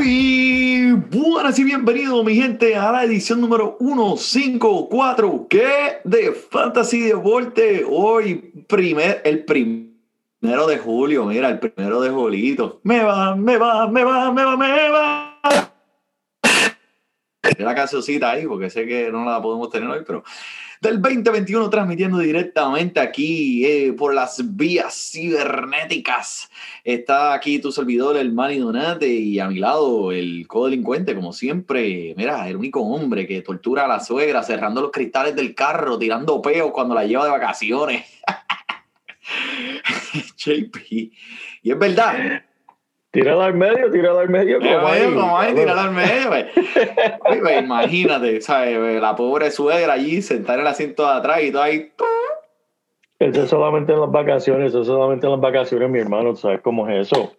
Muy buenas y bienvenidos, mi gente, a la edición número 154 que de Fantasy Deporte. Hoy, primer, el primero de julio, mira, el primero de julito. Me va, me va, me va, me va, me va. La cancioncita ahí, porque sé que no la podemos tener hoy, pero del 2021 transmitiendo directamente aquí eh, por las vías cibernéticas. Está aquí tu servidor, el Manny Donate, y a mi lado el codelincuente, como siempre. Mira, el único hombre que tortura a la suegra cerrando los cristales del carro, tirando peos cuando la lleva de vacaciones. JP. Y es verdad. Tírala al medio, tírala al medio. Como ahí, como ahí, tirarla al medio, güey. Imagínate, ¿sabes? La pobre suegra allí sentada en el asiento de atrás y todo ahí. Eso es solamente en las vacaciones, eso es solamente en las vacaciones, mi hermano, ¿tú ¿sabes cómo es eso?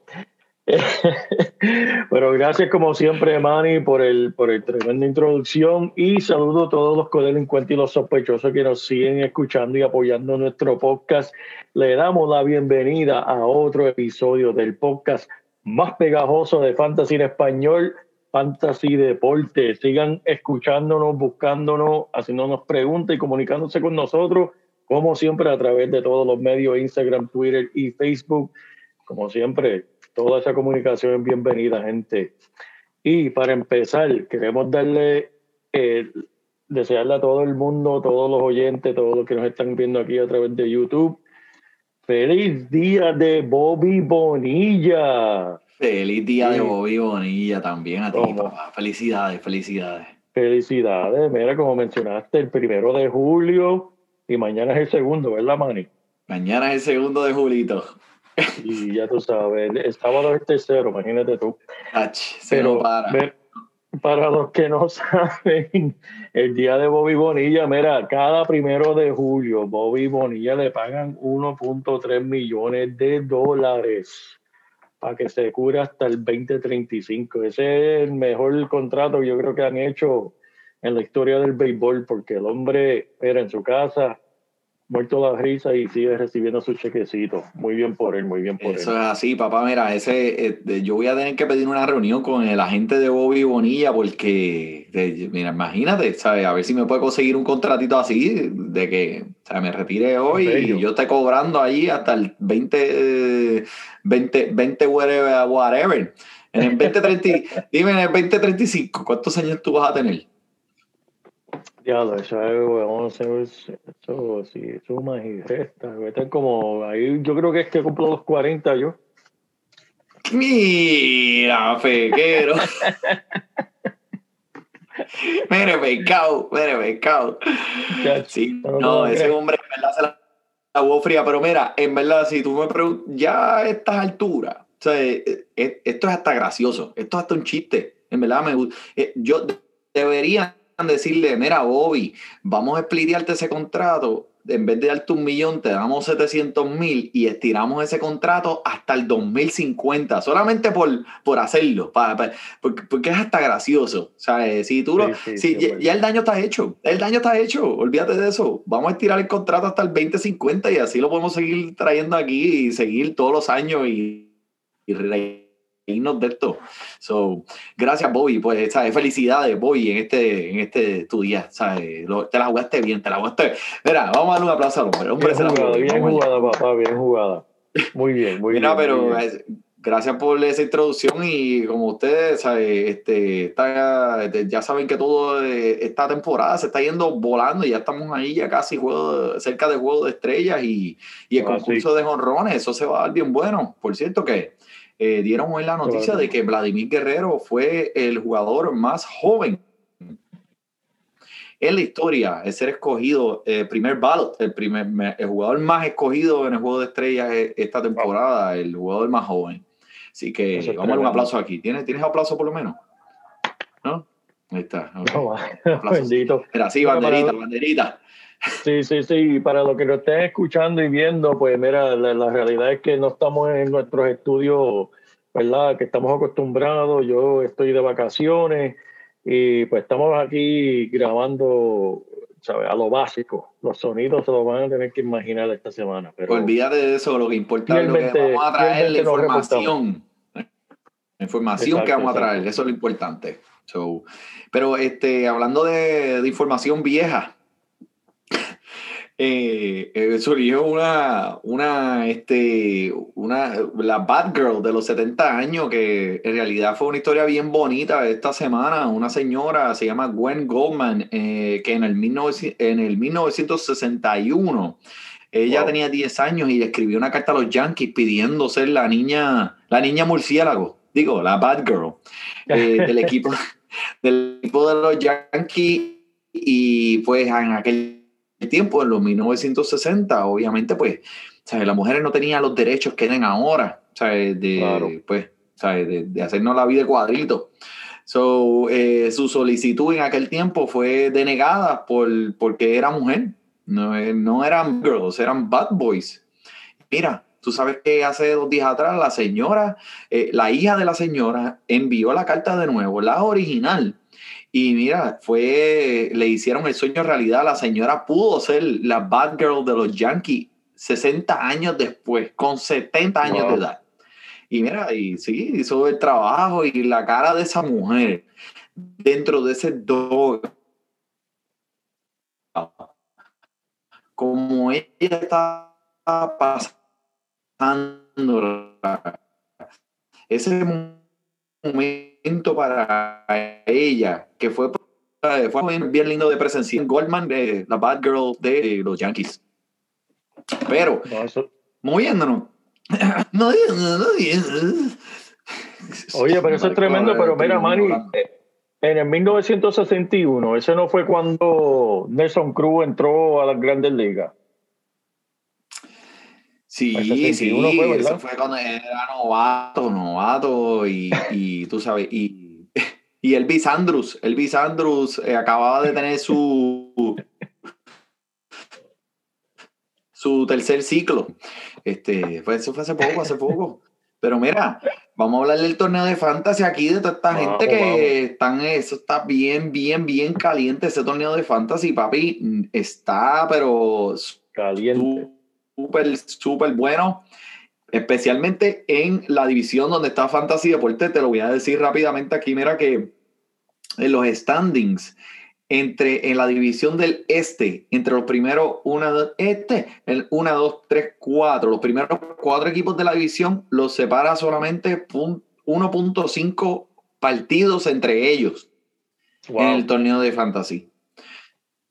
Pero gracias como siempre, Manny, por el, por el tremenda introducción y saludo a todos los codelincuentes y los sospechosos que nos siguen escuchando y apoyando nuestro podcast. Le damos la bienvenida a otro episodio del podcast más pegajoso de Fantasy en español, Fantasy Deporte. Sigan escuchándonos, buscándonos, haciéndonos preguntas y comunicándose con nosotros, como siempre, a través de todos los medios, Instagram, Twitter y Facebook. Como siempre, toda esa comunicación es bienvenida, gente. Y para empezar, queremos darle, eh, desearle a todo el mundo, todos los oyentes, todos los que nos están viendo aquí a través de YouTube, feliz día de Bobby Bonilla. Feliz día de Sí. Bobby Bonilla también a ti, ¿Cómo? papá. Felicidades, felicidades. Felicidades, mira, como mencionaste, el primero de julio y mañana es el segundo, ¿verdad, Manny? Mañana es el segundo de Julito. Y ya tú sabes, el sábado es el tercero, imagínate tú. Ach, se Pero no para. Para los que no saben, el día de Bobby Bonilla, mira, cada primero de julio, Bobby Bonilla le pagan 1.3 millones de dólares para que se cure hasta el 2035. Ese es el mejor contrato que yo creo que han hecho en la historia del béisbol, porque el hombre era en su casa, muerto la risa y sigue recibiendo su chequecito. Muy bien por él, muy bien por Eso él. es así, papá. Mira, ese, eh, yo voy a tener que pedir una reunión con el agente de Bobby Bonilla porque, de- mira, imagínate, ¿sabes? A ver si me puede conseguir un contratito así de que, me retire hoy y yo esté cobrando allí hasta el 20, eh, 20, 20 whatever. whatever. En el 2030, dime, en el 2035, ¿cuántos años tú vas a tener? Diablo, eso es, weón, eso, es- eso sí, sumas y restas. Estar como ahí, yo creo que es que cumplo los 40 yo. Mira, fequero. Mire, pecado, mire, pecado. Ya, Sí, no ese hombre en verdad se la, la hubo fría, pero mira, en verdad, si tú me preguntas, ya a estas alturas, o sea, eh, eh, esto es hasta gracioso, esto es hasta un chiste, en verdad me gusta. Eh, yo de- deberían decirle, mira, Bobby, vamos a splitearte ese contrato, en vez de darte un millón, te damos 700 mil y estiramos ese contrato hasta el 2050, solamente por, por hacerlo, porque, porque es hasta gracioso. O sea, si tú lo, Sí, sí, si sí, ya, bueno. ya el daño está hecho, el daño está hecho, olvídate de eso. Vamos a estirar el contrato hasta el 2050 y así lo podemos seguir trayendo aquí y seguir todos los años y, y reírnos de esto. So, gracias, Bobby. Pues, ¿sabes? Felicidades, Bobby, en este, en este tu día. ¿sabes? Lo- te la jugaste bien, te la jugaste. Mira, vamos a darle un aplauso al hombre. Hombre Bien se la jugada, bien Vamos allá. jugada, papá, bien jugada. Muy bien, muy Mira, bien. muy pero bien. es- gracias por esa introducción y como ustedes ¿sabe? Este, está, este, ya saben que todo eh, esta temporada se está yendo volando y ya estamos ahí ya casi juego, cerca de Juego de Estrellas y, y el Ah, concurso de jonrones, eso se va a dar bien bueno. Por cierto que eh, dieron hoy la noticia de que Vladimir Guerrero fue el jugador más joven en la historia de ser escogido, eh, primer ballot, el, primer, me- el jugador más escogido en el Juego de Estrellas eh, esta temporada, el jugador más joven. Así que es vamos a dar un aplauso aquí. ¿Tienes, ¿Tienes aplauso por lo menos? ¿No? Ahí está. ok. No, bendito. Mira, sí, Mira, banderita, banderita. Sí, sí, sí. Para los que nos estén escuchando y viendo, pues mira, la, la realidad es que no estamos en nuestros estudios, ¿verdad? Que estamos acostumbrados. Yo estoy de vacaciones y pues estamos aquí grabando, ¿sabes? A lo básico. Los sonidos se los van a tener que imaginar esta semana. Pero Olvídate de eso, lo que importa es lo que vamos a traer, la información. La información que Exacto, vamos a traer, eso es lo importante. So, pero este, hablando de, de información vieja, eh, eh, surgió una, una, este, una, la Batgirl de los 70 años, que en realidad fue una historia bien bonita esta semana. Una señora, se llama Gwen Goldman, eh, que en el, 1900 en el 1961 ella Wow. tenía 10 años y escribió una carta a los Yankees pidiendo ser la niña, la niña murciélago, digo, la Batgirl eh, del equipo del equipo de los Yankees y pues en aquel tiempo, en los 1960, obviamente pues, ¿sabes? las mujeres no tenían los derechos que tienen ahora, ¿sabes? De, Claro. pues, ¿sabes? De, de hacernos la vida de cuadrito. So, eh, su solicitud en aquel tiempo fue denegada por, porque era mujer, no, eh, no eran girls, eran bad boys. Mira, tú sabes que hace dos días atrás la señora, eh, la hija de la señora envió la carta de nuevo, la original. Y mira, fue, le hicieron el sueño realidad. La señora pudo ser la bad girl de los Yankees 60 años después, con 70 años Wow. de edad. Y mira, y sí, hizo el trabajo y la cara de esa mujer dentro de ese dog. Como ella está pasando ese momento para ella, que fue, fue bien lindo de presenciar. Goldman, de la Bad Girl de los Yankees. Pero, moviéndonos. No, no, no, Oye, pero eso es tremendo, pero mira, Manny, eh, en el 1961, ese no fue cuando Nelson Cruz entró a las grandes ligas. Sí, sí, 61 fue, eso fue cuando era novato, novato, y, y tú sabes, y, y Elvis Andrus, Elvis Andrus eh, acababa de tener su su tercer ciclo. Este, fue, eso fue hace poco, hace poco. Pero mira, vamos a hablar del torneo de fantasy aquí, de toda esta gente que están, eso está bien, bien, bien caliente, ese torneo de fantasy, papi, está, pero Caliente. Súper, súper bueno, especialmente en la división donde está Fantasy Deporte. Te lo voy a decir rápidamente aquí. Mira que en los standings, entre, en la división del este, entre los primeros, una, este, el 1, 2, 3, 4, los primeros cuatro equipos de la división los separa solamente pun- 1.5 partidos entre ellos Wow. en el torneo de fantasy.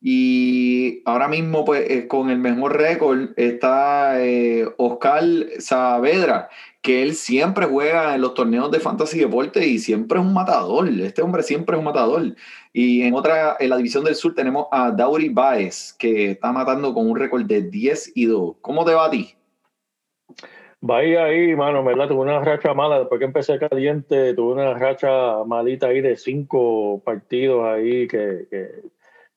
Y ahora mismo, pues, eh, con el mejor récord está eh, Oscar Saavedra, que él siempre juega en los torneos de fantasy deporte y siempre es un matador. Este hombre siempre es un matador. Y en otra, en la división del sur, tenemos a Dauri Baez, que está matando con un récord de 10 y 2. ¿Cómo te va a ti? Va ahí, mano, ¿verdad? Tuve una racha mala. Después que empecé caliente, tuve una racha malita ahí de cinco partidos ahí que,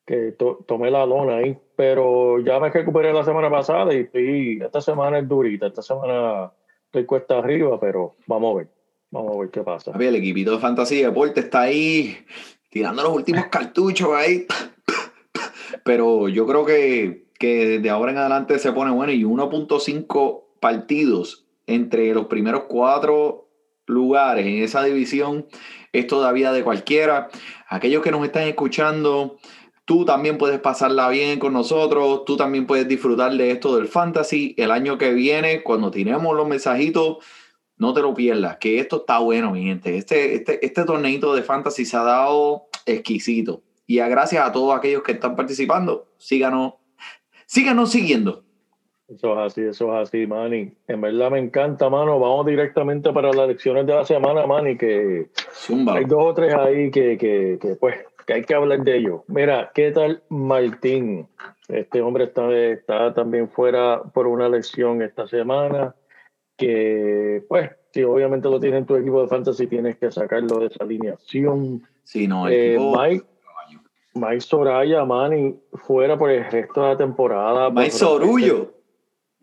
que to- tomé la lona ahí. Pero ya me recuperé la semana pasada y esta semana es durita. Esta semana estoy cuesta arriba, pero vamos a ver. Vamos a ver qué pasa. Papi, el equipito de fantasy deporte está ahí tirando los últimos cartuchos ahí. Pero yo creo que, que de ahora en adelante se pone bueno y 1.5 partidos entre los primeros cuatro lugares en esa división es todavía de cualquiera. Aquellos que nos están escuchando, tú también puedes pasarla bien con nosotros, tú también puedes disfrutar de esto del fantasy. El año que viene, cuando tiremos los mensajitos, No te lo pierdas, que esto está bueno, mi gente. Este, este, este torneito de fantasy se ha dado exquisito. Y a gracias a todos aquellos que están participando, síganos, síganos siguiendo. Eso es así, eso es así, Manny. En verdad me encanta, mano. Vamos directamente para las lecciones de la semana, Manny, que Zumba. hay dos o tres ahí que, que, que, pues, que hay que hablar de ellos. Mira, ¿qué tal Martín? Este hombre está, está también fuera por una lesión esta semana, que, pues, si obviamente lo tiene en tu equipo de fantasy, tienes que sacarlo de esa alineación. Sí, no, el Eh, Mike, Mike Soraya, Manny, fuera por el resto de la temporada. Mike Sorullo.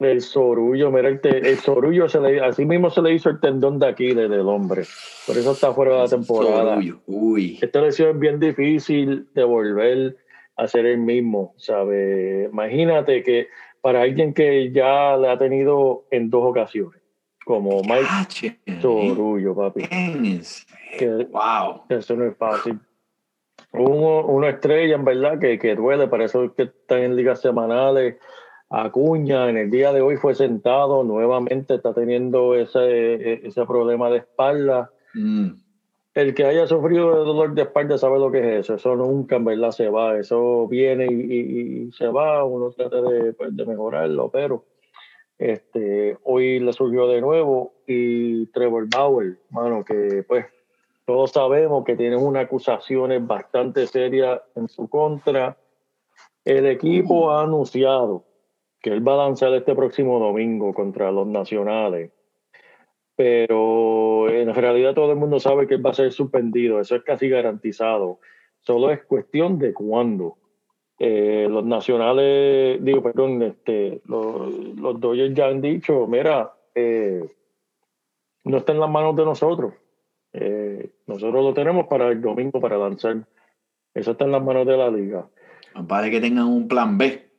El sorullo, mira, el, te- el sorullo, se le, así mismo se le hizo el tendón de Aquiles del hombre. Por eso está fuera de la temporada. Sorullo. Uy. Esta lesión es bien difícil de volver a ser el mismo, ¿sabe? Imagínate que para alguien que ya le ha tenido en dos ocasiones, como Mike Cache, Sorullo, papi, que Wow. eso no es fácil. Uno, una estrella, en verdad, que, que duele, para eso es que están en ligas semanales. Acuña en el día de hoy fue sentado, nuevamente está teniendo ese, ese problema de espalda. Mm. El que haya sufrido de dolor de espalda sabe lo que es eso. Eso nunca en verdad se va. Eso viene y, y- y se va. Uno trata de, pues, de mejorarlo, pero este, hoy le surgió de nuevo. Y Trevor Bauer, mano, que pues todos sabemos que tiene unas acusaciones bastante serias en su contra. El equipo ha anunciado que él va a lanzar este próximo domingo contra los nacionales pero en realidad todo el mundo sabe que él va a ser suspendido, eso es casi garantizado. Solo es cuestión de cuándo. Eh, los nacionales, digo, perdón, este, los, los Dodgers ya han dicho, mira, eh, no está en las manos de nosotros. Eh, nosotros lo tenemos para el domingo para lanzar. Eso está en las manos de la liga. Parece que tengan un plan B.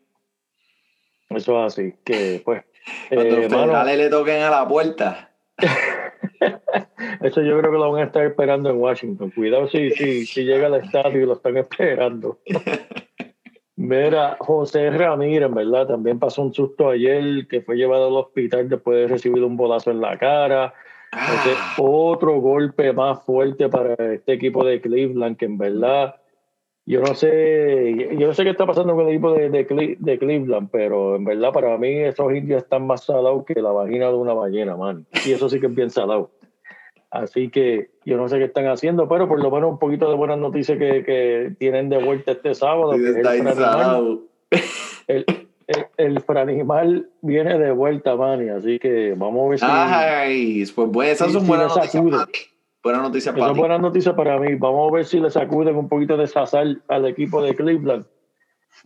Eso es así, que pues... Cuando eh, los mano, le toquen a la puerta. Eso yo creo que lo van a estar esperando en Washington. Cuidado si, si, si llega al estadio y lo están esperando. Mira, José Ramírez, en verdad, también pasó un susto ayer que fue llevado al hospital después de recibir un bolazo en la cara. Ah, otro golpe más fuerte para este equipo de Cleveland, que en verdad, yo no sé, yo no sé qué está pasando con el equipo de, de, de Cleveland, pero en verdad para mí esos indios están más salados que la vagina de una ballena, man. Y eso sí que es bien salado. Así que yo no sé qué están haciendo, pero por lo menos un poquito de buenas noticias que, que tienen de vuelta este sábado. que el Franimal. instalado. El, el, el Franimal viene de vuelta, Manny, así que vamos a ver si... Ay, pues bueno, esas son buenas le noticias sacude. para para es buena noticia para mí. Vamos a ver si le sacuden un poquito de sazal al equipo de Cleveland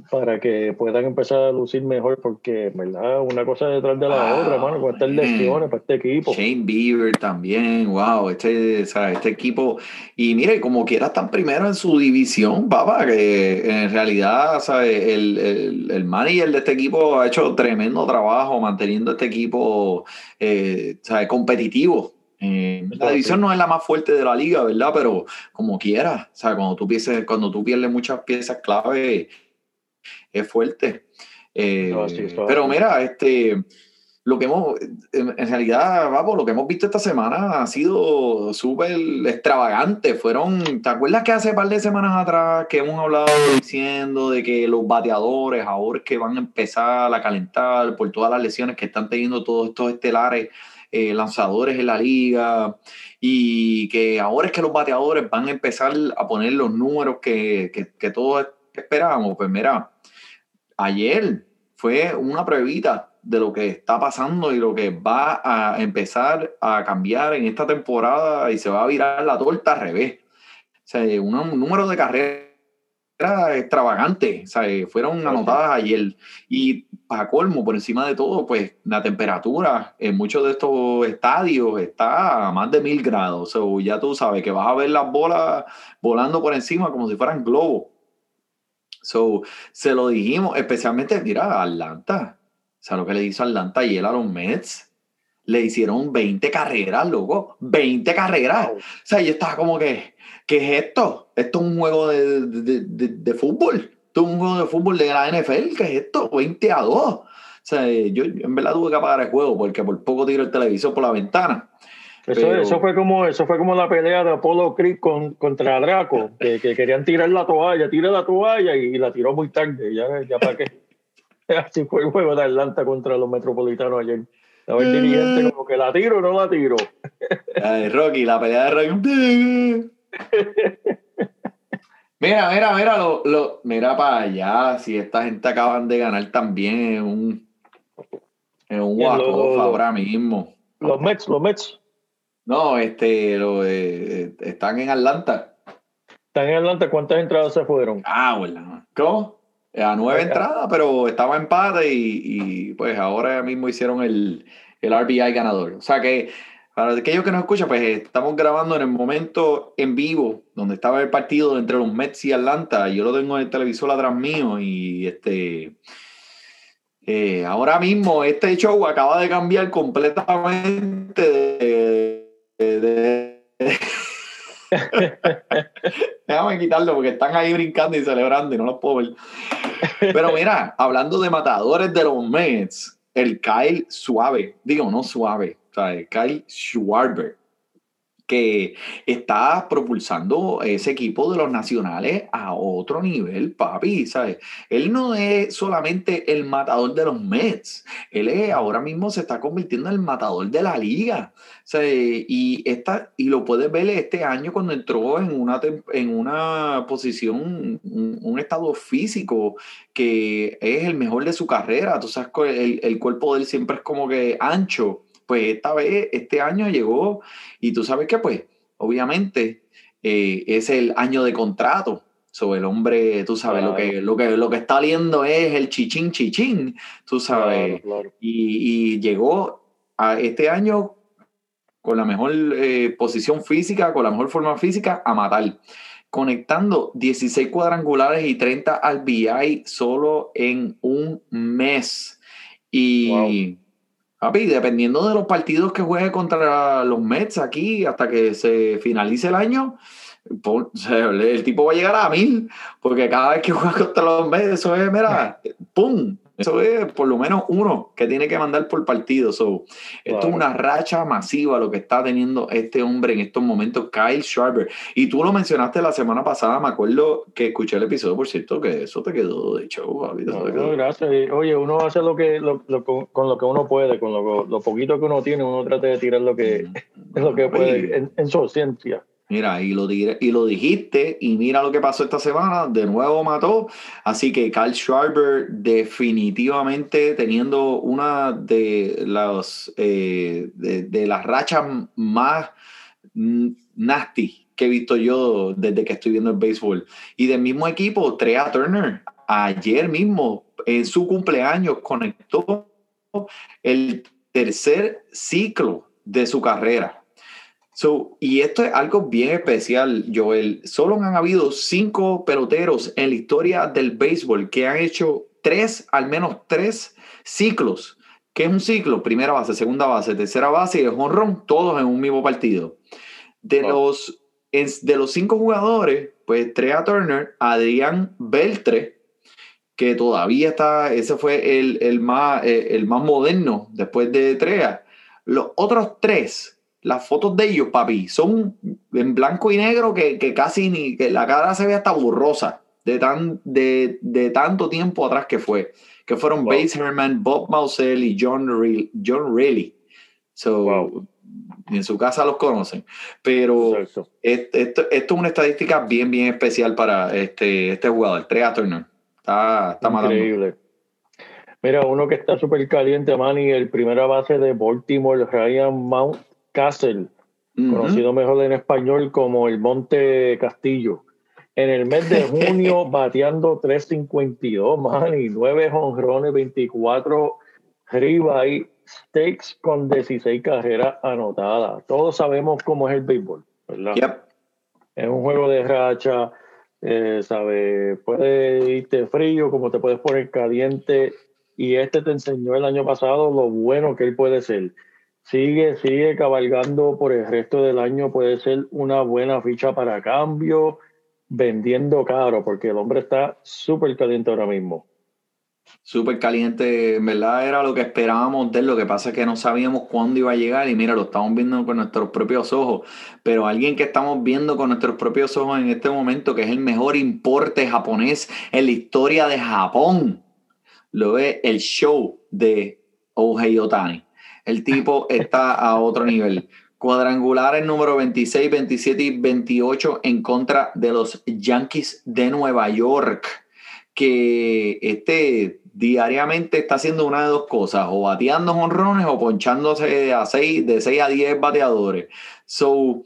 para que puedan empezar a lucir mejor, porque verdad una cosa detrás de la Wow, otra, hermano, con estas lesiones para este equipo. Shane Bieber también, wow, este, o sea, este equipo, y mire, como quiera están primero en su división, papá, que en realidad, ¿sabe? El, el, el manager de este equipo ha hecho tremendo trabajo manteniendo este equipo, eh, ¿sabe? competitivo. Eh, la división sí. no es la más fuerte de la liga, ¿verdad? Pero como quiera, o sea, cuando tú, pienses, cuando tú pierdes muchas piezas clave, es fuerte. Eh, así, eso pero mira, este, lo que hemos, en, realidad, vamos, lo que hemos visto esta semana ha sido súper extravagante. Fueron, ¿te acuerdas que hace un par de semanas atrás que hemos hablado diciendo de que los bateadores ahora que van a empezar a calentar por todas las lesiones que están teniendo todos estos estelares eh, lanzadores en la liga y que ahora es que los bateadores van a empezar a poner los números que, que, todos esperábamos? Pues mira, ayer fue una pruebita de lo que está pasando y lo que va a empezar a cambiar en esta temporada y se va a virar la torta al revés. O un número de carreras extravagante, o sea, fueron anotadas ayer y para colmo, por encima de todo, pues la temperatura en muchos de estos estadios está a más de mil grados, o sea, ya tú sabes que vas a ver las bolas volando por encima como si fueran globos. So, se lo dijimos, especialmente, mira, Atlanta. O sea, lo que le hizo Atlanta ayer a los Mets. Le hicieron 20 carreras, loco. 20 carreras. O sea, yo estaba como que, ¿qué es esto? Esto es un juego de, de, de, de fútbol. Esto es un juego de fútbol de la NFL. ¿Qué es esto? 20 a 2. O sea, yo, en verdad tuve que apagar el juego porque por poco tiro el televisor por la ventana. Eso, Pero- eso fue como eso fue como la pelea de Apollo Creed con, contra Draco, que, que querían tirar la toalla, tira la toalla y, la tiró muy tarde, ya, ya para qué. Así fue el juego de Atlanta contra los metropolitanos ayer. Estaba el dirigente como que la tiro o no la tiro. Ay, Rocky, la pelea de Rocky. Mira, mira, mira, lo, lo- mira para allá. Si esta gente acaban de ganar también en un, en un ahora mismo. Los Mets, los Mets No, este, lo, eh, están en Atlanta. están en Atlanta. ¿Cuántas entradas se fueron? Ah, bueno. ¿Cómo? A nueve Ajá. entradas, pero estaba empate y, y, pues ahora mismo hicieron el, el RBI ganador. O sea que para aquellos que nos escuchan, pues estamos grabando en el momento en vivo donde estaba el partido entre los Mets y Atlanta. Yo lo tengo en el televisor atrás mío y este... eh, ahora mismo este show acaba de cambiar completamente de- de- de Déjame quitarlo porque están ahí brincando y celebrando y no los puedo ver. Pero mira, hablando de matadores de los Mets, el Kyle Suave, digo, no suave, el Kyle Schwarber, que está propulsando ese equipo de los nacionales a otro nivel, papi, ¿sabes? Él no es solamente el matador de los Mets, él es, ahora mismo se está convirtiendo en el matador de la liga. Sea, y, esta, y lo puedes ver este año cuando entró en una, en una posición, un, un estado físico que es el mejor de su carrera. Tú sabes, el, el cuerpo de él siempre es como que ancho. Pues esta vez, este año llegó y tú sabes que pues, obviamente, eh, es el año de contrato. Sobre el hombre, tú sabes, lo, que, lo, que, lo que está viendo es el chichín chichín, tú sabes Claro, claro. y, y llegó a este año con la mejor eh, posición física, con la mejor forma física, a matar. Conectando 16 cuadrangulares y 30 RBI solo en un mes. Y, papi, dependiendo de los partidos que juegue contra los Mets aquí hasta que se finalice el año, el tipo va a llegar a mil, porque cada vez que juega contra los Mets, eso es, mira, ¡pum! Eso es por lo menos uno que tiene que mandar por partido. So, Esto es una racha masiva lo que está teniendo este hombre en estos momentos, Kyle Schwarber. Y tú lo mencionaste la semana pasada, me acuerdo que escuché el episodio, por cierto, que eso te quedó de show, No, quedó. gracias. Oye, uno hace lo que lo- lo- con, lo que uno puede, con lo, lo poquito que uno tiene, uno trata de tirar lo que, lo que puede en, en su ciencia. Mira, y lo, y lo dijiste, y mira lo que pasó esta semana, de nuevo mató. Así que Kyle Schwarber definitivamente teniendo una de las, eh, de, de las rachas más nasty que he visto yo desde que estoy viendo el béisbol. Y del mismo equipo, Trea Turner, ayer mismo, en su cumpleaños, conectó el tercer ciclo de su carrera. So, y esto es algo bien especial, Joel. Solo han habido cinco peloteros en la historia del béisbol que han hecho tres, al menos tres ciclos. ¿Qué es un ciclo? Primera base, segunda base, tercera base y el jonrón, todos en un mismo partido. De, Wow. los, de los cinco jugadores, pues Trea Turner, Adrián Beltre, que todavía está, ese fue el, el más, eh, el más moderno después de Trea. Los otros tres, las fotos de ellos, papi, son en blanco y negro que, que casi ni, que la cara se ve hasta borrosa de, tan, de, de tanto tiempo atrás que fue. Que fueron Wow. Bates Herman, Bob Mausel y John, Re- John Reilly. So, Wow. En su casa los conocen. Pero esto, esto, es una estadística bien, bien especial para este, este jugador, Trea Turner. Está, está matando. Increíble. Mira, uno que está súper caliente, Manny, el primera base de Baltimore, Ryan Ujú. conocido mejor en español como el Monte Castillo. En el mes de junio, bateando 352, Manny, 9 jonrones, 24 ribeye, stakes con 16 carreras anotadas. Todos sabemos cómo es el béisbol, ¿verdad? Yep. Es un juego de racha, eh, ¿sabe? Puede irte frío, como te puedes poner caliente. Y este te enseñó el año pasado lo bueno que él puede ser. Sigue, sigue cabalgando por el resto del año. Puede ser una buena ficha para cambio, vendiendo caro, porque el hombre está súper caliente ahora mismo. súper caliente. En verdad era lo que esperábamos de él. Lo que pasa es que no sabíamos cuándo iba a llegar. Y mira, lo estamos viendo con nuestros propios ojos. Pero alguien que estamos viendo con nuestros propios ojos en este momento, que es el mejor importe japonés en la historia de Japón, lo ve el show de Ohei Otani. El tipo está a otro nivel. Cuadrangulares número 26, 27 y 28 en contra de los Yankees de Nueva York. Que este diariamente está haciendo una de dos cosas, o bateando honrones o ponchándose a seis, de 6 a 10 bateadores. So,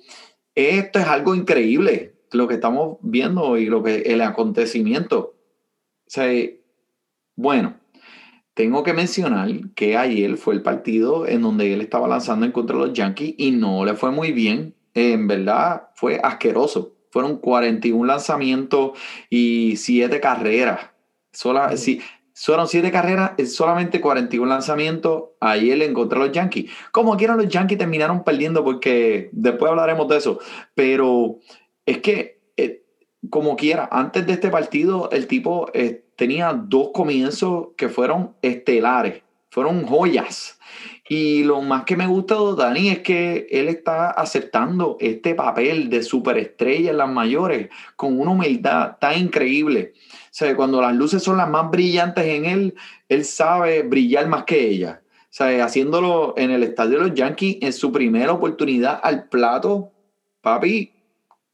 esto es algo increíble, lo que estamos viendo y lo que el acontecimiento. O sea, bueno, tengo que mencionar que ayer fue el partido en donde él estaba lanzando en contra de los Yankees y no le fue muy bien. En verdad fue asqueroso. Fueron 41 lanzamientos y 7 carreras. Sola, sí, fueron 7 carreras, solamente 41 lanzamientos ayer en contra de los Yankees. Como quieran, los Yankees terminaron perdiendo porque después hablaremos de eso. Pero es que, eh, como quiera, antes de este partido, el tipo... Eh, tenía dos comienzos que fueron estelares, fueron joyas. Y lo más que me gusta de Dani es que él está aceptando este papel de superestrella en las mayores con una humildad tan increíble. O sea, cuando las luces son las más brillantes en él, él sabe brillar más que ella. O sea, haciéndolo en el estadio de los Yankees en su primera oportunidad al plato, papi,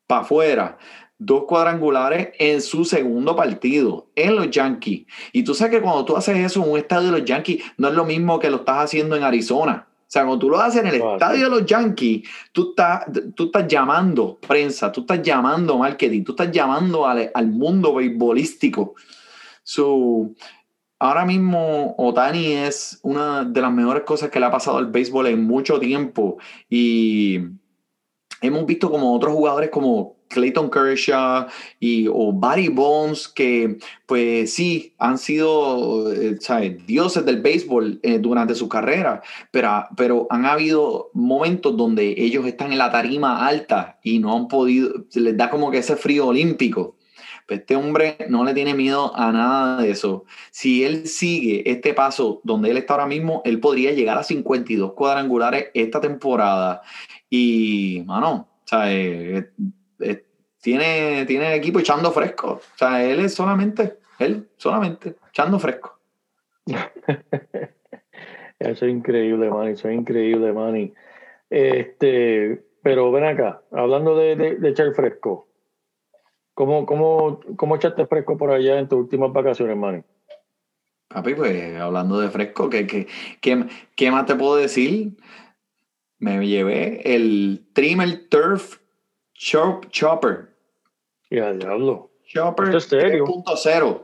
para afuera dos cuadrangulares en su segundo partido, en los Yankees. Y tú sabes que cuando tú haces eso en un estadio de los Yankees, no es lo mismo que lo estás haciendo en Arizona. O sea, cuando tú lo haces en el estadio de los Yankees, tú estás, tú estás llamando prensa, tú estás llamando marketing, tú estás llamando al, al mundo beisbolístico. So, ahora mismo Otani es una de las mejores cosas que le ha pasado al béisbol en mucho tiempo. Y hemos visto como otros jugadores como Clayton Kershaw y, o Barry Bonds, que pues sí, han sido eh, dioses del béisbol eh, durante su carrera, pero, pero han habido momentos donde ellos están en la tarima alta y no han podido, les da como que ese frío olímpico. Pues este hombre no le tiene miedo a nada de eso. Si él sigue este paso donde él está ahora mismo, él podría llegar a 52 cuadrangulares esta temporada. Y, mano, o eh, tiene, tiene el equipo echando fresco. O sea, él es solamente, él solamente echando fresco. eso es increíble, Manny, eso es increíble, Manny. Este, pero ven acá, hablando de, echar fresco, ¿cómo, cómo, ¿cómo echaste fresco por allá en tus últimas vacaciones, Manny? Papi, pues hablando de fresco, ¿qué, qué, qué, qué más te puedo decir? Me llevé el Trimmer Turf Chop, Chopper. Ya, diablo. Chopper 3.0.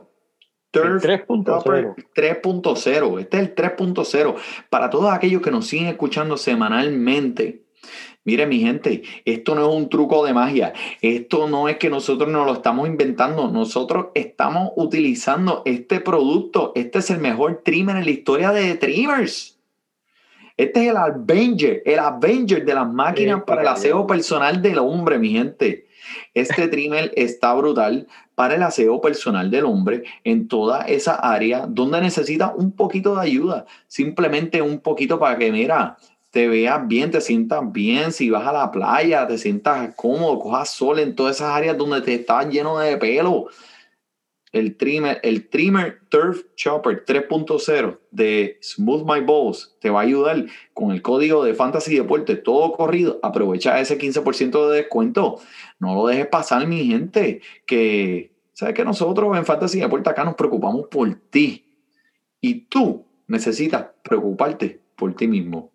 Turf 3.0. 3.0. Este es el 3.0. Para todos aquellos que nos siguen escuchando semanalmente, Mire, mi gente, esto no es un truco de magia. Esto no es que nosotros nos lo estamos inventando. Nosotros estamos utilizando este producto. Este es el mejor trimmer en la historia de trimmers. Este es el Avenger, el Avenger de las máquinas para el aseo personal del hombre, mi gente. Este trimmer está brutal para el aseo personal del hombre en toda esa área donde necesita un poquito de ayuda. Simplemente un poquito para que, mira, te veas bien, te sientas bien. Si vas a la playa, te sientas cómodo, cojas sol en todas esas áreas donde te estás lleno de pelo el trimmer, el trimmer Turf Chopper 3.0 de Smooth My Balls te va a ayudar con el código de Fantasy Deporte todo corrido. Aprovecha ese 15% de descuento. No lo dejes pasar, mi gente. Que sabes que nosotros en Fantasy Deporte acá nos preocupamos por ti. Y tú necesitas preocuparte por ti mismo.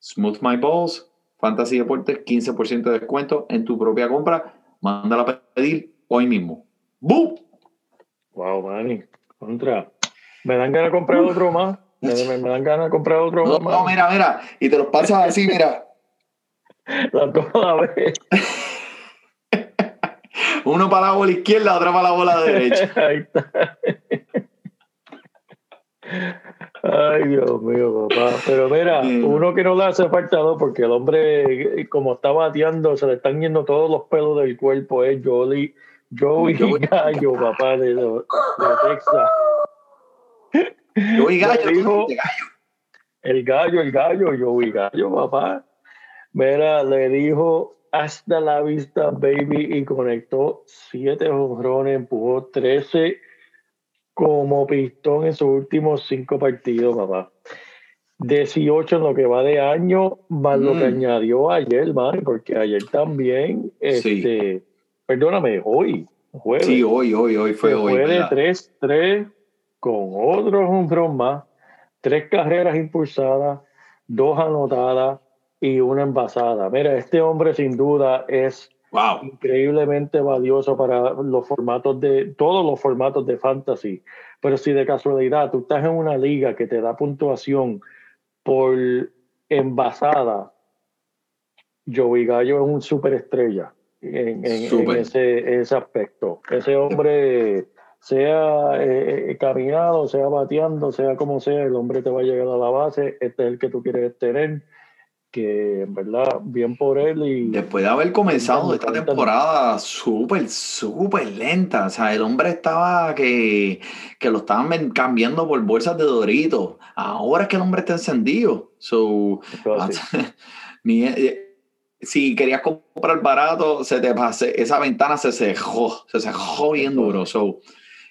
Smooth My Balls, Fantasy Deportes, 15% de descuento en tu propia compra. Mándala a pedir hoy mismo. ¡Bum! Wow, Manny. Contra. Me dan ganas de comprar otro más. Me, dan ganas de comprar otro no, más. No, mira, mira. Y te los pasas así, mira. La toda vez. Uno para la bola izquierda, otro para la bola derecha. Ahí está. Ay, Dios mío, papá. Pero mira, uno que no le hace falta dos, porque el hombre, como está bateando, se le están yendo todos los pelos del cuerpo, es Jolie Joey Gallo, papá de, de, Texas. Joey Gallo, dijo- Gallo. El gallo, el gallo, Joey Gallo, papá. Mira, le dijo hasta la vista, baby, y conectó siete jonrones, empujó 13 como pistón en sus últimos cinco partidos, papá. 18 en lo que va de año, más lo que Mm. añadió ayer, man, porque ayer también, Sí. este, perdóname, hoy, jueves. Sí, hoy, hoy, hoy fue hoy. fue de ¿verdad? 3-3 con otro home más, tres carreras impulsadas, dos anotadas y una envasada. Mira, este hombre sin duda es Wow. increíblemente valioso para los formatos de todos los formatos de fantasy. Pero si de casualidad tú estás en una liga que te da puntuación por envasada, Joey Gallo es un superestrella en, en- en ese, ese aspecto. Ese hombre, sea eh, eh, caminado, sea bateando, sea como sea, el hombre te va a llegar a la base. Este es el que tú quieres tener. Que en verdad, bien por él. Y Después de haber comenzado esta temporada súper, súper lenta. O sea, el hombre estaba que, que lo estaban cambiando por bolsas de Doritos. Ahora es que el hombre está encendido. So, eh, si querías comprar barato, se te pase, esa ventana se cejó, se cejó bien duro. So,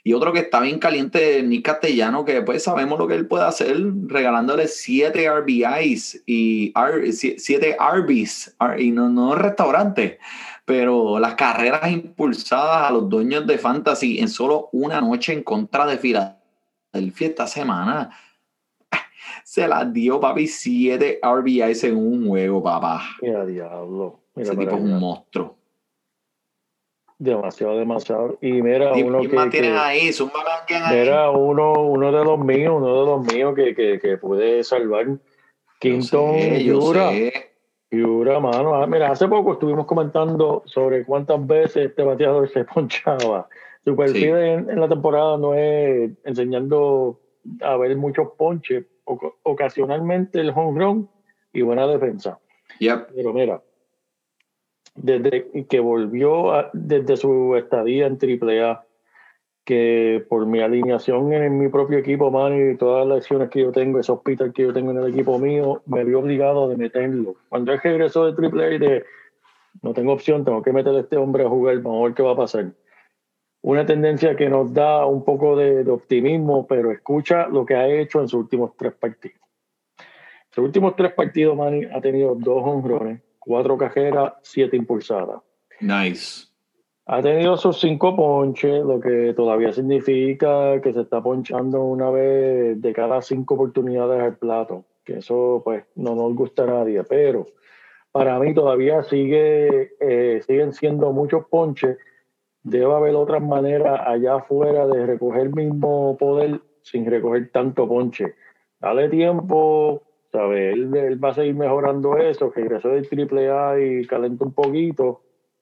y otro que está bien caliente, Nick Castellano, que pues sabemos lo que él puede hacer, regalándole 7 RBIs y 7 Arby's, Ar- y no, no restaurantes, pero las carreras impulsadas a los dueños de Fantasy en solo una noche en contra de Filadelfia esta semana. Se las dio, papi, 7 RBIs en un juego, papá. Mira, diablo. Mira Ese tipo es un monstruo. Demasiado, demasiado. Y mira, ¿Y uno que, que- ahí? Zúmbame a alguien ahí. mira, uno, uno de los míos, uno de los míos que, que, que pude salvar. Quinton Yura. Yura, mano. Ah, mira, hace poco estuvimos comentando sobre cuántas veces este bateador se ponchaba. Su perfil Sí. en, en la temporada no es enseñando a ver muchos ponches, ocasionalmente el home run y buena defensa. Yep. Pero mira, desde que volvió a- desde su estadía en AAA, que por mi alineación en mi propio equipo, man, y todas las acciones que yo tengo, esos hospital que yo tengo en el equipo mío, me vi obligado de meterlo. Cuando él regresó de AAA, de no tengo opción, tengo que meter a este hombre a jugar, vamos a ver qué va a pasar. Una tendencia que nos da un poco de, de optimismo, pero escucha lo que ha hecho en sus últimos tres partidos. Sus últimos tres partidos, Manny ha tenido dos honrones, cuatro cajeras, siete impulsadas. Nice. Ha tenido sus cinco ponches, lo que todavía significa que se está ponchando una vez de cada cinco oportunidades al plato. Que eso, pues, no nos gusta a nadie. Pero para mí todavía sigue, eh, siguen siendo muchos ponches. Debe haber otras maneras allá afuera de recoger el mismo poder sin recoger tanto ponche. Dale tiempo, ¿sabes? Él, él va a seguir mejorando eso, que regresó del triple A y calentó un poquito.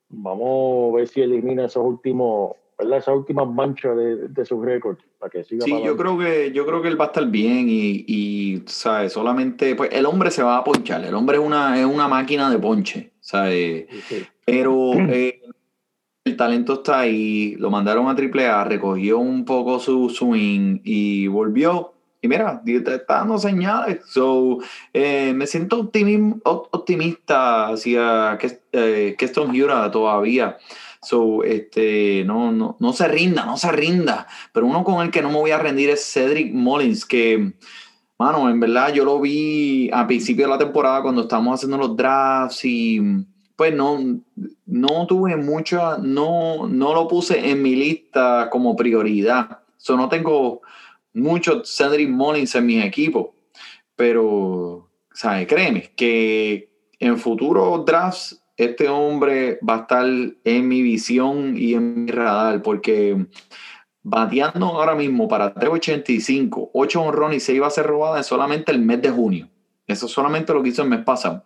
Vamos a ver si elimina esos últimos, ¿verdad? Esas últimas manchas de, de sus récords para que siga Sí, para yo creo que yo creo que él va a estar bien y, y sabes, solamente pues el hombre se va a ponchar, el hombre es una es una máquina de ponche, ¿sabes? Sí, sí. Pero eh, el talento está ahí, lo mandaron a AAA, recogió un poco su swing y volvió. Y mira, está dando señales. So, eh, me siento optimista hacia eh, Keston Hiura todavía. So, este, no, no, no se rinda, no se rinda. Pero uno con el que no me voy a rendir es Cedric Mullins, que, mano, en verdad yo lo vi a principio de la temporada cuando estábamos haciendo los drafts y pues no, no tuve mucha, no, no lo puse en mi lista como prioridad. So, no tengo muchos Cedric Mullins en mis equipos, pero, ¿sabes? Créeme que en futuros drafts este hombre va a estar en mi visión y en mi radar, porque bateando ahora mismo para 385, 8 honrones y 6 bases robadas en solamente el mes de junio. Eso es solamente lo que hizo el mes pasado.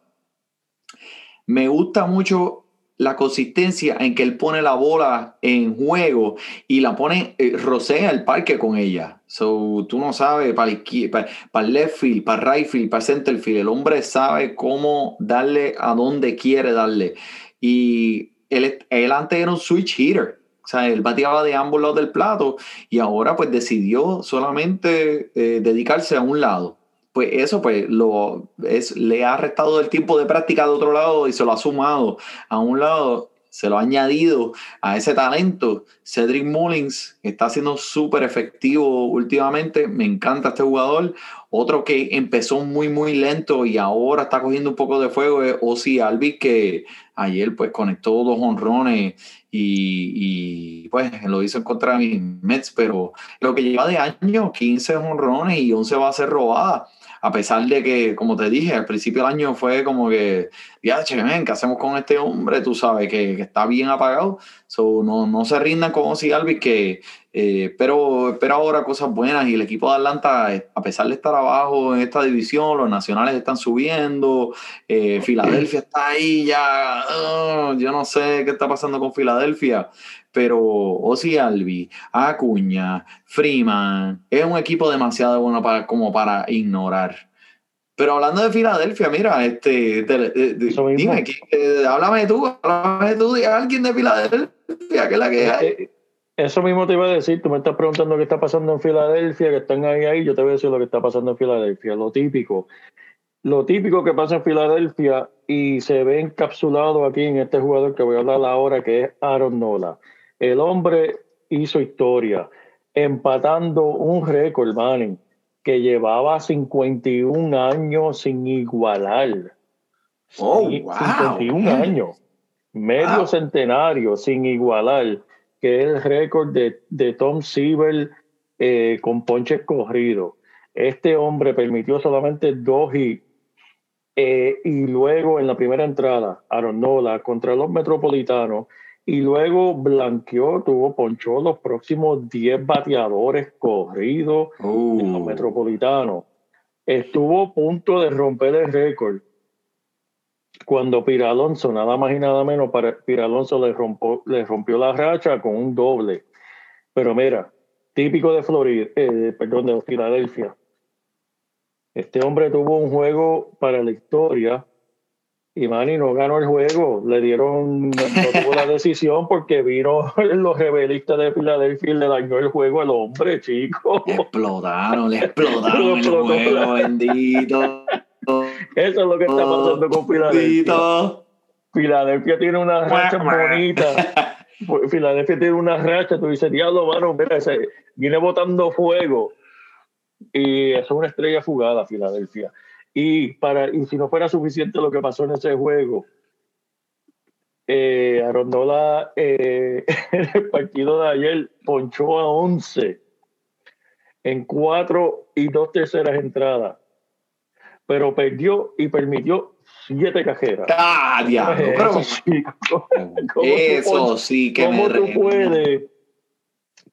Me gusta mucho la consistencia en que él pone la bola en juego y la pone, eh, rocea el parque con ella. So, tú no sabes, para el, el left field, para el right field, para el center field, el hombre sabe cómo darle a donde quiere darle. Y él, él antes era un switch hitter. O sea, él bateaba de ambos lados del plato y ahora pues decidió solamente eh, dedicarse a un lado. Pues eso pues lo es, le ha restado el tiempo de práctica de otro lado y se lo ha sumado a un lado, se lo ha añadido a ese talento. Cedric Mullins está siendo súper efectivo últimamente, me encanta este jugador. Otro que empezó muy muy lento y ahora está cogiendo un poco de fuego es Ozzy Alvis que ayer pues conectó dos honrones y, pues lo hizo en contra de mis Mets, pero lo que lleva de año, 15 honrones y 11 va a ser robada. A pesar de que, como te dije, al principio del año fue como que, ya, che, ¿qué hacemos con este hombre? Tú sabes que está bien apagado. So, no, no se rindan con Ozzy Alvis, que, eh, pero espera ahora cosas buenas y el equipo de Atlanta, eh, a pesar de estar abajo en esta división, los nacionales están subiendo, eh, Filadelfia está ahí ya, uh, yo no sé qué está pasando con Filadelfia, pero Ozzy Albi, Acuña, Freeman, es un equipo demasiado bueno para, como para ignorar. Pero hablando de Filadelfia, mira, este, de, de, dime, eh, háblame tú, háblame tú de alguien de Filadelfia, que es la que hay. Eso mismo te iba a decir, tú me estás preguntando qué está pasando en Filadelfia, que están ahí, ahí, yo te voy a decir lo que está pasando en Filadelfia, lo típico. Lo típico que pasa en Filadelfia y se ve encapsulado aquí en este jugador que voy a hablar ahora, que es Aaron Nola. El hombre hizo historia, empatando un récord, Manning, que llevaba 51 años sin igualar. Oh, wow. 51 años, medio Wow. centenario sin igualar, que es el récord de, de Tom Siever eh, con ponches corridos. Este hombre permitió solamente dos hits. eh, y luego en la primera entrada, Aaron Nola contra los Metropolitanos, y luego blanqueó, tuvo ponchó los próximos 10 bateadores corridos en los Uh, Metropolitanos. Estuvo a punto de romper el récord cuando Pira Alonso, nada más y nada menos, para Pira Alonso le, rompo- le rompió la racha con un doble. Pero mira, típico de Florida, eh, perdón, de Filadelfia. Este hombre tuvo un juego para la historia y Manny no ganó el juego. Le dieron, no, no tuvo la decisión porque vino los rebelistas de Filadelfia y le dañó el juego al hombre, chico. le explotaron, le explotaron Lo el juego, bendito. Eso es lo que está pasando con Filadelfia. Filadelfia tiene una racha bonita. Filadelfia tiene una racha. Tú dices, diablo, mano, mira, ese, viene botando fuego. Y eso es una estrella fugada, Filadelfia. Y, para, y si no fuera suficiente lo que pasó en ese juego, eh, Arondola eh, en el partido de ayer ponchó a 11 en cuatro y dos terceras entradas, pero perdió y permitió siete cajeras. Ah, diablo, Eso, chico. ¿Cómo tú eso sí que ¿Cómo me tú puedes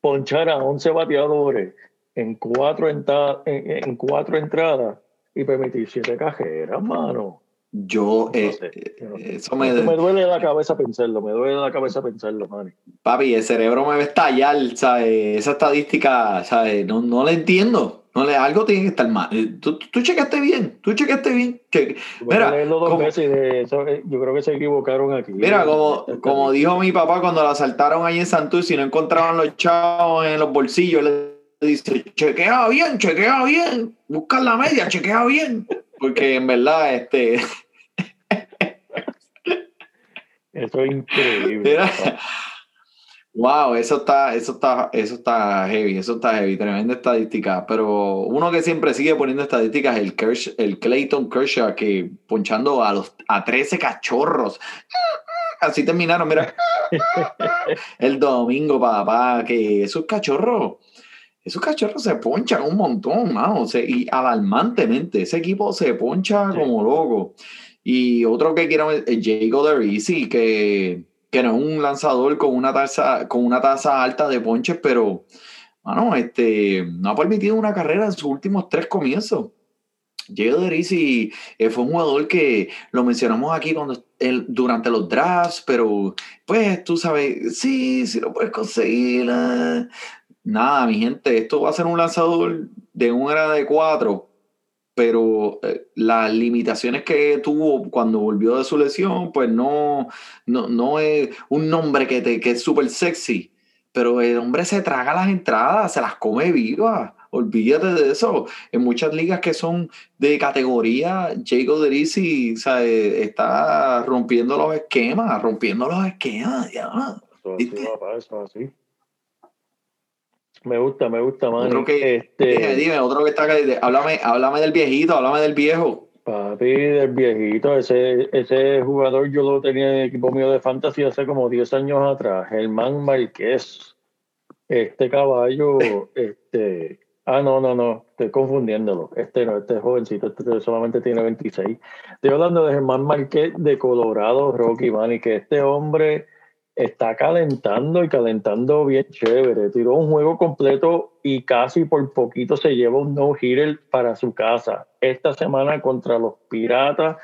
ponchar a 11 bateadores en cuatro, en, en cuatro entradas y permitir siete cajeras, mano? Yo, No eh, sé, yo no sé. eso me, me duele la cabeza pensarlo, me duele la cabeza pensarlo, mano. papi, el cerebro me va a estallar, ¿sabes? Esa estadística, ¿sabes? No, no la entiendo. No le, algo tiene que estar mal. Eh, Tú, tú, chequeaste bien, tú chequeaste bien. Cheque- Mira, leerlo dos como- veces y de eso, eh, yo creo que se equivocaron aquí. Mira, como, como dijo mi papá cuando la asaltaron ahí en Santurce y no encontraban los chavos en los bolsillos, le dice, chequea bien, chequea bien, busca la media, chequea bien. Porque en verdad, este, Eso es increíble. Wow, eso está, eso está, eso está heavy, eso está heavy, tremenda estadística. Pero uno que siempre sigue poniendo estadísticas es el, Kersh- el Clayton Kershaw, que ponchando a los a 13 cachorros. Así terminaron, mira. El domingo, papá, que esos cachorros, esos cachorros se ponchan un montón, mano. o sea, y alarmantemente, ese equipo se poncha Sí. como loco. Y otro que quiero es Jago Derisi, que, que no es un lanzador con una tasa, con una tasa alta de ponches, pero mano, este, no ha permitido una carrera en sus últimos tres comienzos. Jago Derisi eh, fue un jugador que lo mencionamos aquí cuando, el- durante los drafts, pero pues tú sabes, sí, sí lo puedes conseguir. ah. Nada, mi gente, esto va a ser un lanzador de un era de cuatro, pero eh, las limitaciones que tuvo cuando volvió de su lesión, pues no, no, no es un nombre que, te, que es súper sexy. pero el hombre se traga las entradas, se las come vivas. Olvídate de eso. En muchas ligas que son de categoría, Jacob Derisi eh, está rompiendo los esquemas, rompiendo los esquemas. Ya. Eso así, eso así. Me gusta, me gusta, man. Otro que, este, dime, dime, otro que está acá, háblame, háblame del viejito, háblame del viejo. Papi, del viejito, ese, ese jugador yo lo tenía en el equipo mío de fantasy hace como 10 años atrás, Germán Márquez. Este caballo, este, ah, no, no, no, estoy confundiéndolo. Este no, este es jovencito, este solamente tiene 26. Estoy hablando de Germán Márquez de Colorado, Rocky Man, y que este hombre está calentando y calentando bien chévere. Tiró un juego completo y casi por poquito se lleva un no-hitter para su casa. Esta semana contra los Piratas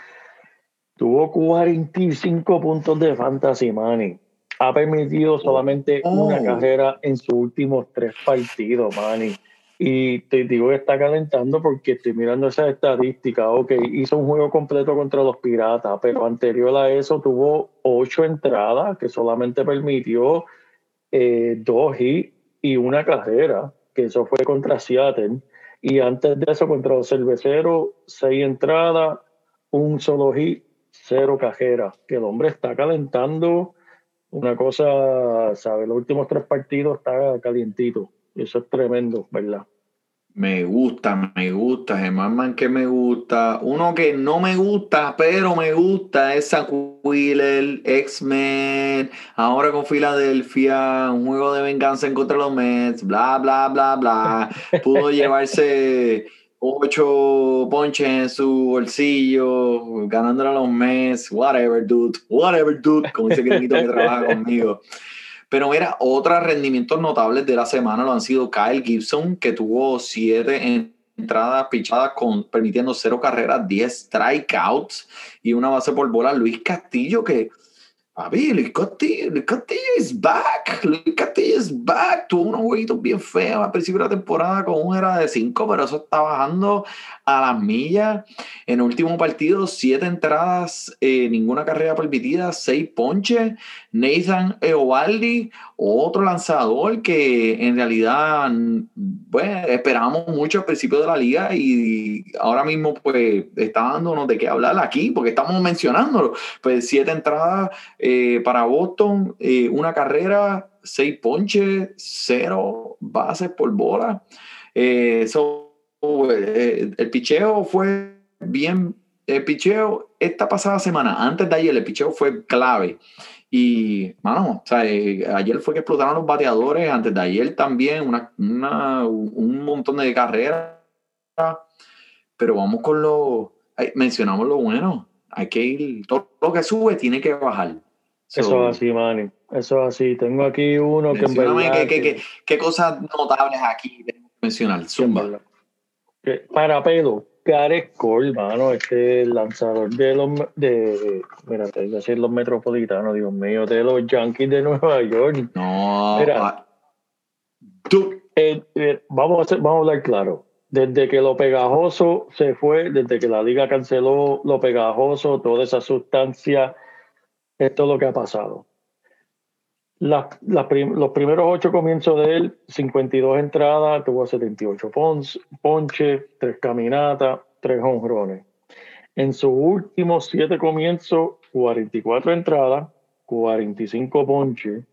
tuvo 45 puntos de fantasy money. Ha permitido solamente Oh. una carrera en sus últimos tres partidos, Manny. Y te digo que está calentando porque estoy mirando esas estadísticas. Ok, hizo un juego completo contra los Piratas, pero anterior a eso tuvo ocho entradas que solamente permitió eh, dos hits y una carrera, que eso fue contra Seattle. Y antes de eso, contra los cerveceros, seis entradas, un solo hit, cero carrera. Que el hombre está calentando una cosa, ¿sabes? Los últimos tres partidos está calientito. Eso es tremendo, ¿verdad? Me gusta, me gusta, Germán Man que me gusta. Uno que no me gusta, pero me gusta es Wheeler, X-Men, ahora con Filadelfia, un juego de venganza en contra de los Mets, bla, bla, bla, bla. Pudo llevarse ocho ponches en su bolsillo, ganándole a los Mets, whatever, dude, whatever, dude, como dice Gringuito que trabaja conmigo. Pero mira, otros rendimientos notables de la semana lo han sido Kyle Gibson, que tuvo siete entradas pichadas con permitiendo cero carreras, 10 strikeouts y una base por bola. Luis Castillo, que papi, Luis Castillo, Luis Castillo is back. Luis Castillo is back. Tuvo unos jueguitos bien feos al principio de la temporada con un era de 5, pero eso está bajando a las millas. En último partido, siete entradas, eh, ninguna carrera permitida, seis ponches. Nathan Eovaldi, otro lanzador que en realidad bueno, esperábamos mucho al principio de la liga y ahora mismo pues está dándonos de qué hablar aquí porque estamos mencionándolo. Pues siete entradas eh, para Boston, eh, una carrera, seis ponches, cero bases por bola. Eh, so, eh, el picheo fue bien, el picheo esta pasada semana, antes de ayer, el picheo fue clave. Y, mano, o sea, eh, ayer fue que explotaron los bateadores, antes de ayer también, una, una- un montón de carreras. Pero vamos con lo. ay, mencionamos lo bueno. Hay que ir. Todo lo que sube tiene que bajar. So, Eso es así, Manny. Eso es así. Tengo aquí uno que en verdad... qué, qué- que- qué- qué cosas notables aquí tenemos que mencionar. Zumba. para pelo, Gareth Cole, mano, este lanzador de los... De, mira, te decir los metropolitanos, Dios mío, de los Yankees de Nueva York. No. Mira. ah, tú. Eh, eh, vamos, a hacer- vamos a hablar claro. Desde que lo pegajoso se fue, desde que la liga canceló lo pegajoso, toda esa sustancia, esto es lo que ha pasado. Las- las prim- los primeros ocho comienzos de él, 52 entradas, tuvo 78 pons- ponches, tres caminatas, tres honrones. En sus últimos siete comienzos, 44 entradas, 45 ponches,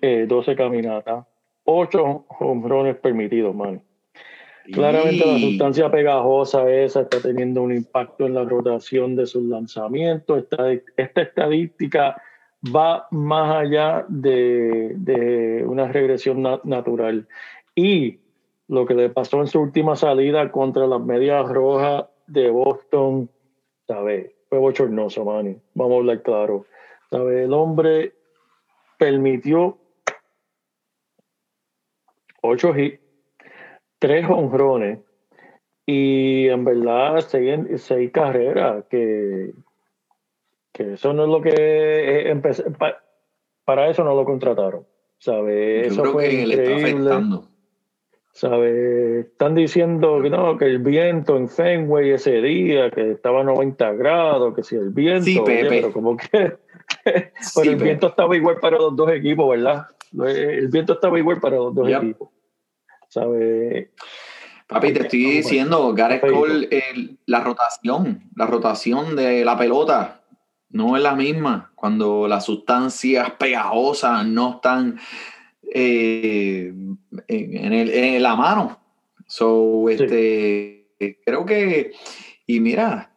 eh, 12 caminatas, 8 honrones permitidos, man. Claramente la sustancia pegajosa esa está teniendo un impacto en la rotación de sus lanzamientos. Esta, esta estadística va más allá de, de una regresión na- natural. Y lo que le pasó en su última salida contra las medias rojas de Boston, ¿sabes? Fue bochornoso, Manny. Vamos a hablar claro. ¿Sabes? El hombre permitió ocho hits, tres honrones y en verdad seis, seis carreras que, que eso no es lo que eh, empecé- pa- para eso no lo contrataron ¿sabes? Yo eso creo fue que le está increíble afectando. ¿sabes? están diciendo que no que el viento en Fenway ese día que estaba a 90 grados que si el viento Sí, oye, Pepe. pero como que pero Sí, el Pepe. viento estaba igual para los dos equipos ¿verdad? El viento estaba igual para los dos Yep. equipos. ¿Sabes? Papi, te estoy diciendo, Gareth. Cole, el- la rotación, la rotación de la pelota no es la misma cuando las sustancias pegajosas no están eh, en, el- en la mano. So, este, creo que, y mira,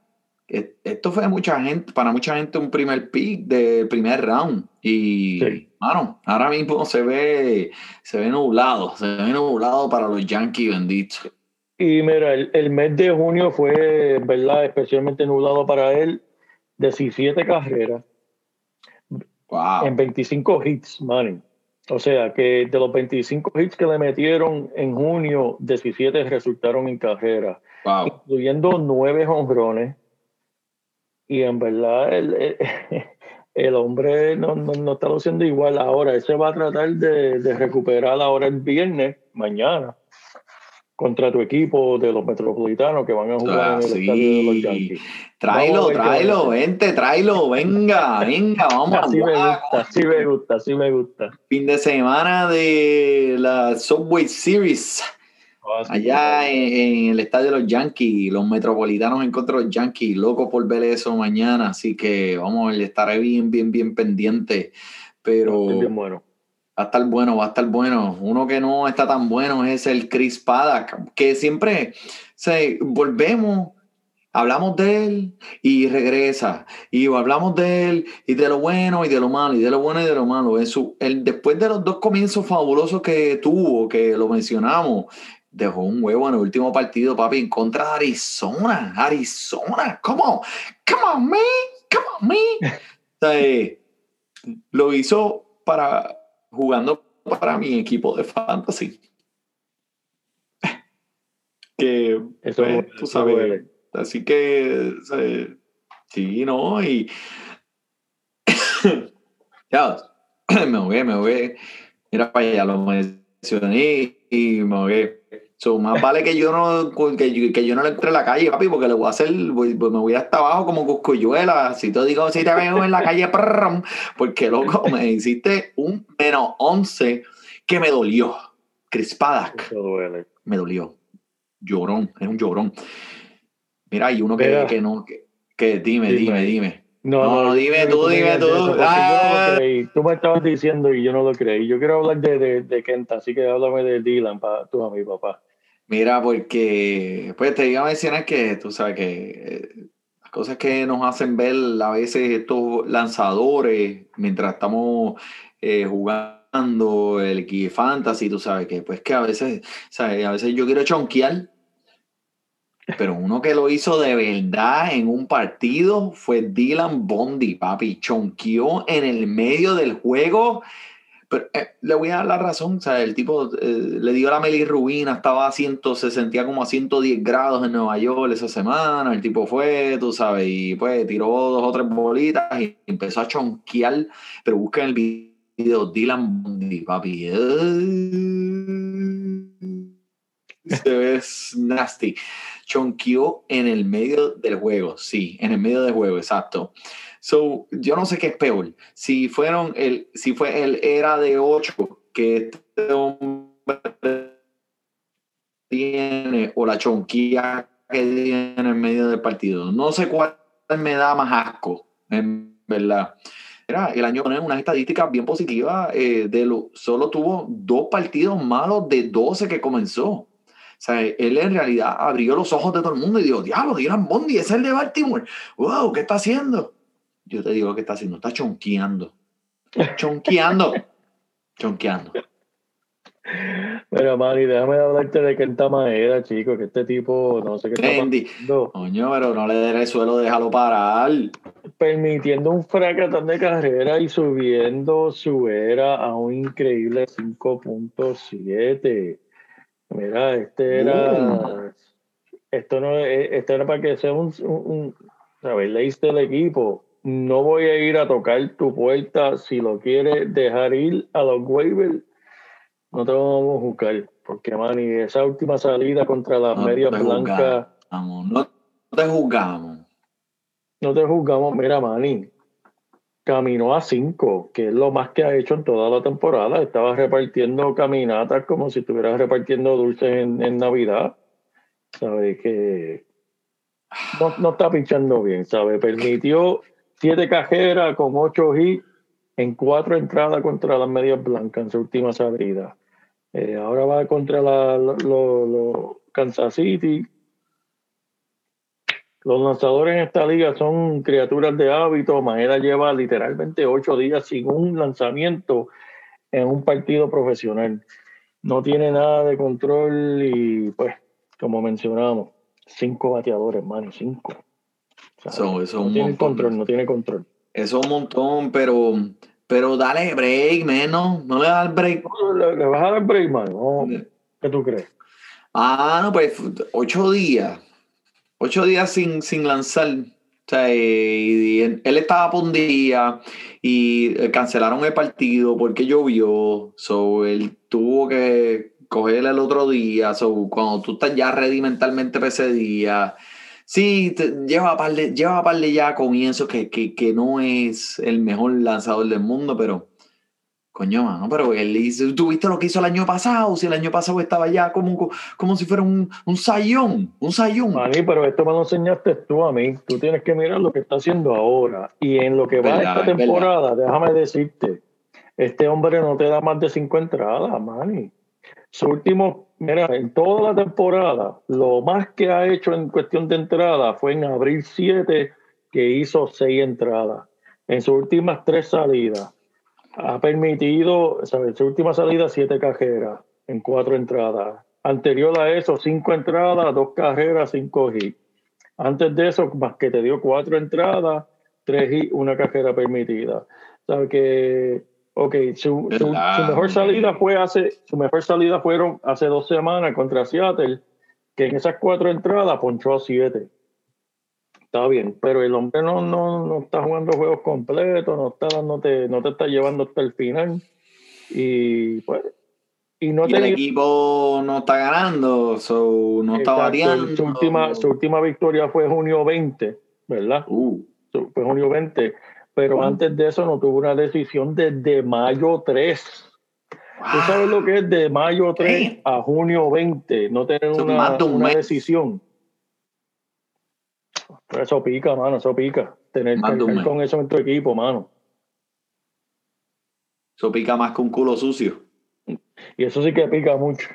e- esto fue mucha gente, para mucha gente un primer pick del primer round. Y, Sí. mano, ahora mismo se ve, se ve nublado, se ve nublado para los Yankees benditos. Y mira, el, el mes de junio fue, ¿verdad? Especialmente nublado para él. 17 carreras Wow. en 25 hits, Manny. O sea, que de los 25 hits que le metieron en junio, 17 resultaron en carrera, Wow. incluyendo 9 honrones. Y en verdad, el, el, el hombre no, no, no está luciendo igual ahora. Él se va a tratar de, de recuperar ahora el viernes, mañana, contra tu equipo de los metropolitanos que van a jugar Ah, en el sí. estadio de los Yankees. Tráelo, a tráelo, a vente, tráelo, venga, venga, vamos a Así me jugar. gusta, así me gusta, así me gusta. Fin de semana de la Subway Series. Allá en, en el estadio de los Yankees, los metropolitanos en contra de los Yankees, loco por ver eso mañana, así que vamos a estaré bien, bien, bien pendiente, pero Es bien bueno. Va a estar bueno, va a estar bueno. Uno que no está tan bueno es el Chris Paddock, que siempre se, volvemos, hablamos de él y regresa, y hablamos de él y de lo bueno y de lo malo, y de lo bueno y de lo malo. En su, el, después de los dos comienzos fabulosos que tuvo, que lo mencionamos, dejó un huevo en el último partido, papi, en contra de Arizona. Arizona, come on, come on, me, come on, me. O sea, eh, lo hizo para jugando para mi equipo de fantasy. Que Eso pues, tú sabes, duele. así que sí, no, y ya me ahogué, me ahogué. Mira para allá, lo mencioné y me ahogué. So, más vale que yo no que yo, que yo no le entre en la calle, papi, porque le voy a hacer, voy- pues me voy hasta abajo como coscuyuela. Si te digo, si te veo en la calle, porque loco, me hiciste un menos 11 que me dolió. Duele. me dolió. Llorón, es un llorón. Mira, hay uno que, que no, que, que dime, Dime. dime, dime. No, No, no, dime tú, me dime tú. eso, Ah. yo no lo creí. Tú me estabas diciendo y yo no lo creí. Yo quiero hablar de, de, de Kenta, así que háblame de Dylan para tú a mi papá. Mira, porque pues te iba a mencionar que tú sabes que eh, las cosas que nos hacen ver a veces estos lanzadores mientras estamos eh, jugando el Key Fantasy, tú sabes que pues que a veces, ¿sabes? a veces yo quiero chonquear, pero uno que lo hizo de verdad en un partido fue Dylan Bondi, papi, chonqueó en el medio del juego. Pero eh, le voy a dar la razón, o sea, el tipo eh, le dio la melirrubina, estaba a 100, se sentía como a 110 grados en Nueva York esa semana, el tipo fue, tú sabes, y pues tiró dos o tres bolitas y empezó a chonquear, pero busca en el video Dylan Bondi, papi. eh, se ve nasty. Chonqueó en el medio del juego, sí, en el medio del juego, exacto. So, yo no sé qué es peor. Si fueron el, si fue el era de 8 que este hombre tiene o la chonquía que tiene en el medio del partido. No sé cuál me da más asco, en verdad. Era, el año con unas estadísticas bien positivas. eh, de lo, solo tuvo dos partidos malos de 12 que comenzó. O sea, él en realidad abrió los ojos de todo el mundo y dijo, diablo, Dylan Bondi, es el de Baltimore. Wow, ¿qué está haciendo? Yo te digo qué está haciendo, está chonqueando. Chonqueando. chonqueando. Mira, Manny, déjame hablarte de Kenta Maeda, chico, que este tipo, no sé qué está Andy. pasando, Coño, pero no le des el suelo, déjalo parar. permitiendo un fracatán de carrera y subiendo su era a un increíble 5.7. Mira, este era, esto no, es- esto era para que sea un, un, ¿sabes? Le diste el equipo. No voy a ir a tocar tu puerta si lo quieres dejar ir a los waivers. No te vamos a buscar, porque Manny, esa última salida contra las No medias blancas, no te juzgamos. no te juzgamos. Mira, Manny, caminó a cinco, que es lo más que ha hecho en toda la temporada. Estaba repartiendo caminatas como si estuviera repartiendo dulces en, Navidad. ¿Sabe? Que no, está pinchando bien, ¿sabe? Permitió siete cajeras con ocho hits en cuatro entradas contra las medias blancas en su última salida. Eh, ahora va contra la, lo- lo- Kansas City. Los lanzadores en esta liga son criaturas de hábito. Maeda lleva literalmente ocho días sin un lanzamiento en un partido profesional. No tiene nada de control y, pues, como mencionamos, cinco bateadores, mano, cinco. O sea, Eso- eso es no un tiene montón. control, no tiene control. Eso es un montón, pero, pero dale break, menos. No le das el break. ¿Le, le vas a dar break, mano? No, ¿Qué tú crees? Ah, no, pues ocho días. Ocho días sin, sin lanzar. O sea, eh, y él, estaba por un día y eh, cancelaron el partido porque llovió. So, él tuvo que coger el otro día. So, cuando tú estás ya ready mentalmente para ese día. Sí, te- lleva par de, lleva par de ya comienzos que, que, que no es el mejor lanzador del mundo, pero Coño, mano, pero él hizo, ¿tú viste lo que hizo el año pasado? Si el año pasado estaba ya como, como si fuera un, un sayón, un sayón. Mani, pero esto me lo enseñaste tú a mí. Tú tienes que mirar lo que está haciendo ahora. Y en lo que va Verdad, esta es temporada, déjame decirte, este hombre no te da más de cinco entradas, Manny. Su último, mira, en toda la temporada, lo más que ha hecho en cuestión de entrada fue en abril 7, que hizo seis entradas. En sus últimas tres salidas, ha permitido, su última salida, siete cajeras en cuatro entradas. Anterior a eso, cinco entradas, dos carreras, cinco hits. Antes de eso, más que te dio cuatro entradas, tres hits, una cajera permitida. ¿Sabes que Ok, su, su- mejor salida fue hace, su mejor salida fueron hace dos semanas contra Seattle, que en esas cuatro entradas ponchó a siete. Está bien, pero el hombre no, no, no está jugando juegos completos, no está dándote, no te está llevando hasta el final. Y pues, y no y el equipo no está ganando, so, no está variando. Su última, su última victoria fue junio 20, ¿verdad? Uh, Fue junio 20. Pero antes de eso no tuvo una decisión desde mayo 3. ¿Tú sabes lo que es de mayo 3 a junio 20? No tener una, una decisión. Pero eso pica, mano, eso pica. Tener que con eso en tu equipo, mano. Eso pica más que un culo sucio. Y eso sí que pica mucho.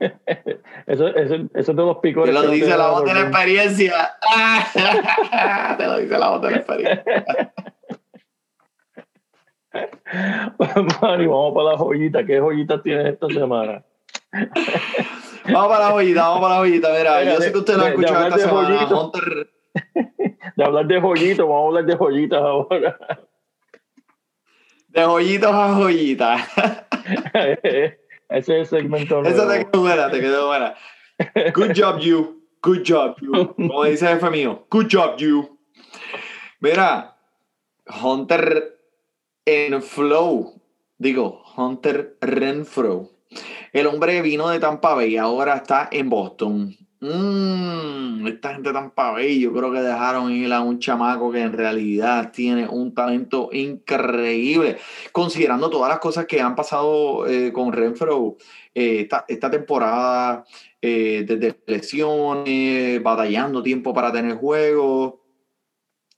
eso, eso, eso es de los Te picores. lo que no dice te la voz de la experiencia. Te lo dice la voz de la experiencia. Vamos para la joyita. ¿Qué joyitas tienes esta semana? Vamos para la joyita, vamos para la joyita. Mira, Mira, yo sé que usted lo ha escuchado esta semana. Hunter, De hablar de joyitos, vamos a hablar de joyitas ahora. de joyitos a joyitas. Ese es el segmento Esa te quedó buena, te quedó buena. Good job, you. Good job, you. Como dice el jefe mío. Good job, you. Mira, Hunter en Flow. Digo, Hunter Renfro. El hombre vino de Tampa Bay y ahora está en Boston. Mm, esta gente Tampa Bay, yo creo que dejaron ir a un chamaco que en realidad tiene un talento increíble. Considerando todas las cosas que han pasado eh, con Renfro eh, esta, esta temporada, eh, desde lesiones, batallando tiempo para tener juegos.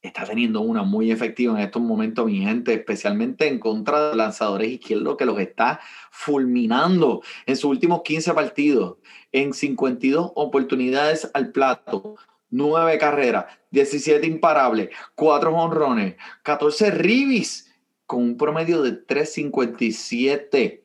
Está teniendo una muy efectiva en estos momentos, mi gente, especialmente en contra de lanzadores izquierdos que los está fulminando en sus últimos 15 partidos, en 52 oportunidades al plato, 9 carreras, 17 imparables, 4 honrones, 14 ribis, con un promedio de 357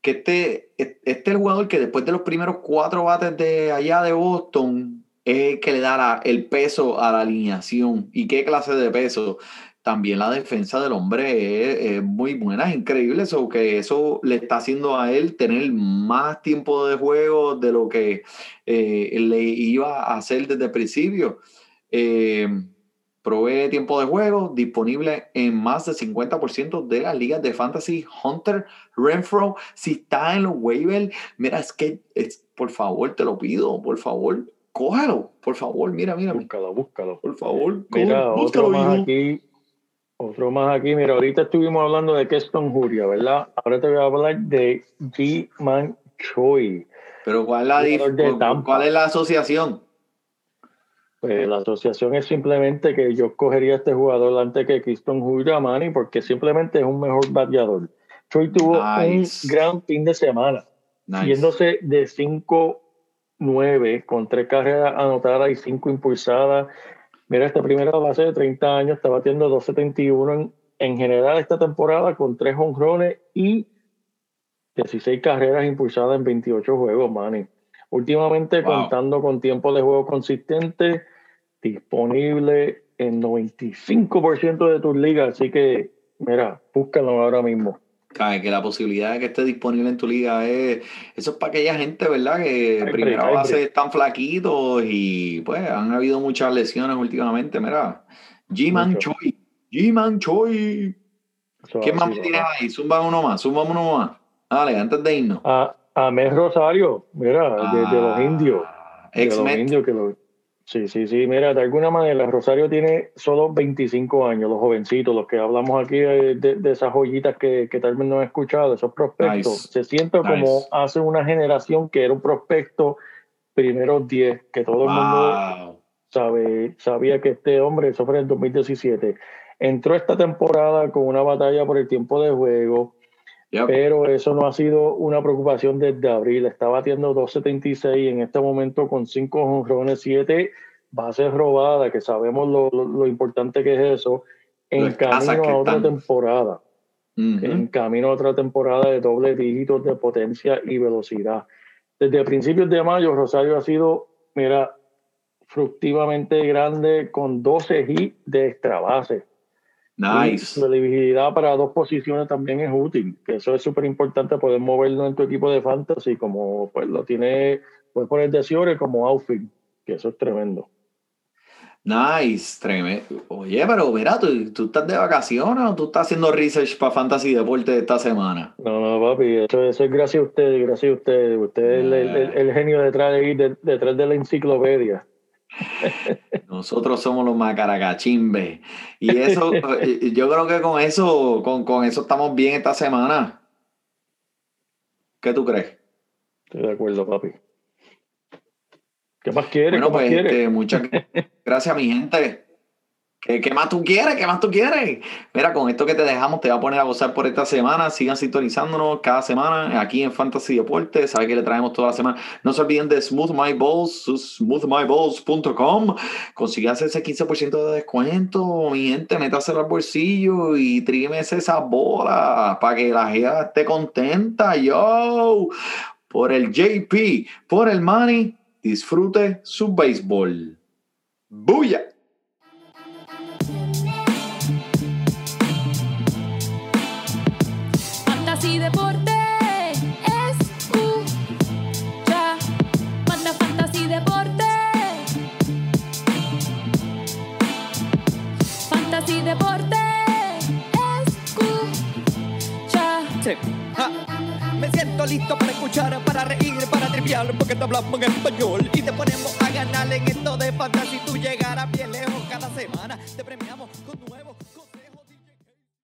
que este, este es el jugador que después de los primeros cuatro bates de allá de Boston es que le da el peso a la alineación. ¿Y qué clase de peso? También la defensa del hombre es, es muy buena, es increíble eso, que eso le está haciendo a él tener más tiempo de juego de lo que eh, le iba a hacer desde el principio. Eh, provee tiempo de juego disponible en más del 50% de las ligas de fantasy. Hunter Renfro, si está en los waivers, mira, es que, es, por favor, te lo pido, por favor, cógelo, por favor, mira, mira, Búscalo, búscalo. por favor, Mira, otro búscalo, más hijo. aquí. Otro más aquí, mira, ahorita estuvimos hablando de Keston Juria, ¿verdad? Ahora te voy a hablar de G-Man Choi. Pero ¿cuál es la, dif- Jugador de Tampa. ¿cuál es la asociación? Pues la asociación es simplemente que yo escogería a este jugador antes que Keston Juria, Manny, porque simplemente es un mejor bateador. Choi tuvo Nice. un gran fin de semana. Nice. yéndose de 5-9 con tres carreras anotadas y cinco impulsadas. Mira, esta primera base de 30 años está batiendo 2.71 en, en general esta temporada con tres honrones y 16 carreras impulsadas en 28 juegos, Manny. Últimamente Wow. contando con tiempo de juego consistente, disponible en 95% de tus ligas, así que, mira, búscalo ahora mismo. Que la posibilidad de que esté disponible en tu liga es. Eso es para aquella gente, ¿verdad? Que Hay primera base están flaquitos y pues han habido muchas lesiones últimamente. Mira, G-Man. Choi. G-Man Choi. ¿Quién más me tienes ahí? Zumba uno más, zumba uno más. Dale, antes de irnos. A, a Mes Rosario, mira, de, de los Ah, indios. De los indios que lo- Sí, sí, sí. Mira, de alguna manera, Rosario tiene solo 25 años, los jovencitos, los que hablamos aquí eh, de, de esas joyitas que, que tal vez no han escuchado, esos prospectos. Nice. Se siente como hace una generación que era un prospecto primeros 10, que todo el mundo sabe, sabía que este hombre, eso fue en el 2017, entró esta temporada con una batalla por el tiempo de juego, Yep. pero eso no ha sido una preocupación desde abril. Está batiendo 2.76 en este momento con 5 honrones, 7 bases robadas, que sabemos lo, lo- lo importante que es eso, en camino a otra están. temporada. En camino a otra temporada de doble dígitos de potencia y velocidad. Desde principios de mayo, Rosario ha sido, mira, fructivamente grande con 12 hits de extra base. Nice. Su elegibilidad para dos posiciones también es útil, que eso es súper importante poder moverlo en tu equipo de fantasy, como pues lo tiene, puedes poner de Ciore como outfield, que eso es tremendo. Nice, tremendo. Oye, pero mira, ¿tú, tú estás de vacaciones o tú estás haciendo research para Fantasy Deporte esta semana? No, no, papi, eso, eso es gracias a ustedes, gracias a ustedes. Usted es el, el- el- el genio detrás de, de- detrás de la enciclopedia. Nosotros somos los macaracachimbes. Y eso, yo creo que con eso, con, con eso estamos bien esta semana. ¿Qué tú crees? Estoy de acuerdo, papi. ¿Qué más quieres? Bueno, ¿Qué más pues quieres? este, muchas gracias, mi gente. ¿Qué, más tú quieres? ¿Qué más tú quieres? Mira, con esto que te dejamos, te va a poner a gozar por esta semana. Sigan sintonizándonos cada semana aquí en Fantasy Deportes. Sabe que le traemos toda la semana. No se olviden de Smooth My Balls, smoothmyballs.com. Consígase ese 15% de descuento, mi gente. Métaselo al bolsillo y trímese esa bola para que la gente esté contenta. Yo, por el JP, por el money, disfrute su béisbol. ¡Buya! Me siento listo para escuchar, para reír, para triviar, porque te hablamos en español y te ponemos a ganar en esto de fantasy. Tú llegarás bien lejos cada semana, te premiamos con nuevos.